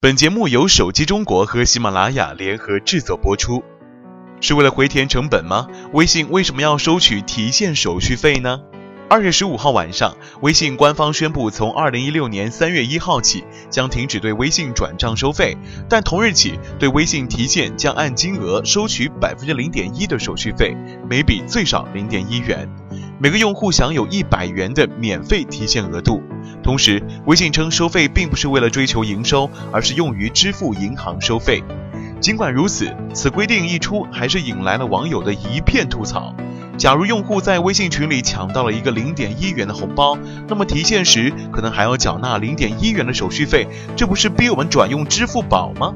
本节目由手机中国和喜马拉雅联合制作播出。是为了回填成本吗？微信为什么要收取提现手续费呢？二月十五号晚上，微信官方宣布，从二零一六年三月一号起将停止对微信转账收费，但同日起对微信提现将按金额收取百分之零点一的手续费，每笔最少零点一元，每个用户享有一百元的免费提现额度。同时，微信称收费并不是为了追求营收，而是用于支付银行收费。尽管如此，此规定一出，还是引来了网友的一片吐槽。假如用户在微信群里抢到了一个零点一元的红包，那么提现时可能还要缴纳零点一元的手续费，这不是逼我们转用支付宝吗？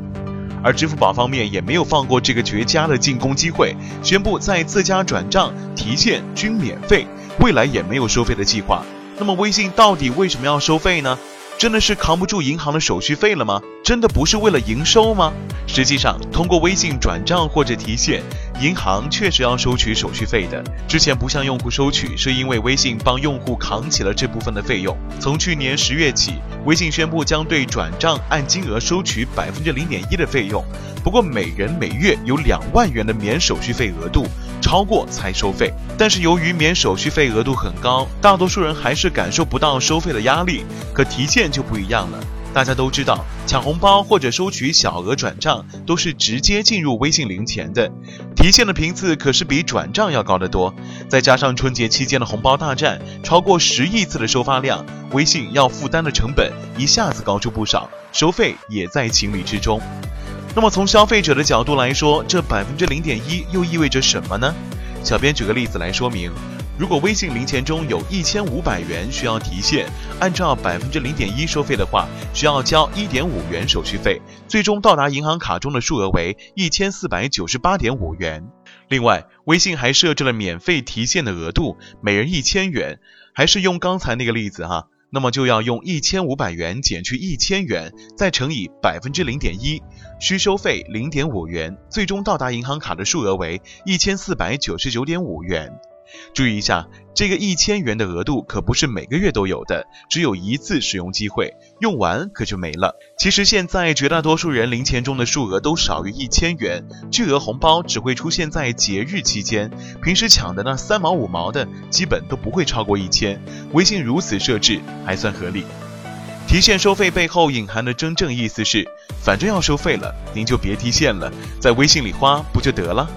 而支付宝方面也没有放过这个绝佳的进攻机会，宣布在自家转账、提现均免费，未来也没有收费的计划。那么微信到底为什么要收费呢？真的是扛不住银行的手续费了吗？真的不是为了营收吗？实际上，通过微信转账或者提现，银行确实要收取手续费的。之前不向用户收取，是因为微信帮用户扛起了这部分的费用。从去年十月起，微信宣布将对转账按金额收取百分之零点一的费用，不过每人每月有两万元的免手续费额度，超过才收费。但是由于免手续费额度很高，大多数人还是感受不到收费的压力。可提现就不一样了。大家都知道，抢红包或者收取小额转账都是直接进入微信零钱的，提现的频次可是比转账要高得多。再加上春节期间的红包大战，超过十亿次的收发量，微信要负担的成本一下子高出不少，收费也在情理之中。那么从消费者的角度来说，这百分之零点一又意味着什么呢？小编举个例子来说明。如果微信零钱中有一千五百元需要提现，按照百分之零点一收费的话，需要交一点五元手续费，最终到达银行卡中的数额为一千四百九十八点五元。另外，微信还设置了免费提现的额度，每人一千元，还是用刚才那个例子哈，那么就要用一千五百元减去一千元，再乘以百分之零点一，需收费零点五元，最终到达银行卡的数额为一千四百九十九点五元。注意一下，这个一千元的额度可不是每个月都有的，只有一次使用机会，用完可就没了。其实现在绝大多数人零钱中的数额都少于一千元，巨额红包只会出现在节日期间，平时抢的那三毛五毛的，基本都不会超过一千。微信如此设置还算合理。提现收费背后隐含的真正意思是，反正要收费了，您就别提现了，在微信里花不就得了？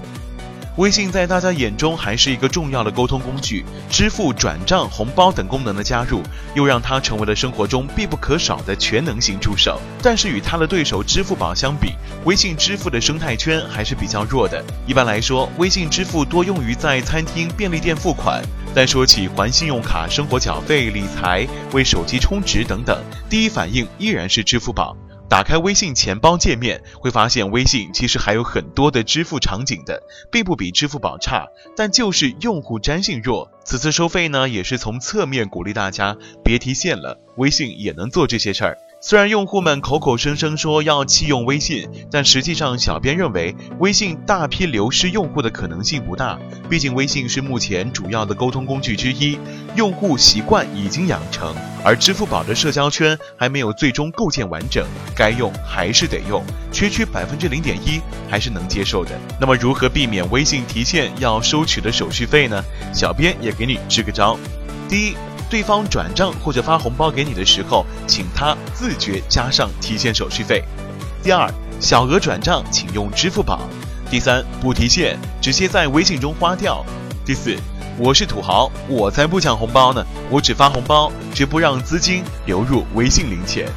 微信在大家眼中还是一个重要的沟通工具，支付、转账、红包等功能的加入，又让它成为了生活中必不可少的全能型助手。但是与它的对手支付宝相比，微信支付的生态圈还是比较弱的。一般来说，微信支付多用于在餐厅、便利店付款，但说起还信用卡、生活缴费、理财、为手机充值等等，第一反应依然是支付宝。打开微信钱包界面，会发现微信其实还有很多的支付场景的，并不比支付宝差，但就是用户粘性弱。此次收费呢，也是从侧面鼓励大家别提现了，微信也能做这些事儿。虽然用户们口口声声说要弃用微信，但实际上，小编认为微信大批流失用户的可能性不大。毕竟微信是目前主要的沟通工具之一，用户习惯已经养成，而支付宝的社交圈还没有最终构建完整，该用还是得用，区区百分之零点一还是能接受的。那么如何避免微信提现要收取的手续费呢？小编也给你支个招。第一。对方转账或者发红包给你的时候，请他自觉加上提现手续费。第二，小额转账请用支付宝。第三，不提现，直接在微信中花掉。第四，我是土豪，我才不抢红包呢，我只发红包，绝不让资金流入微信零钱。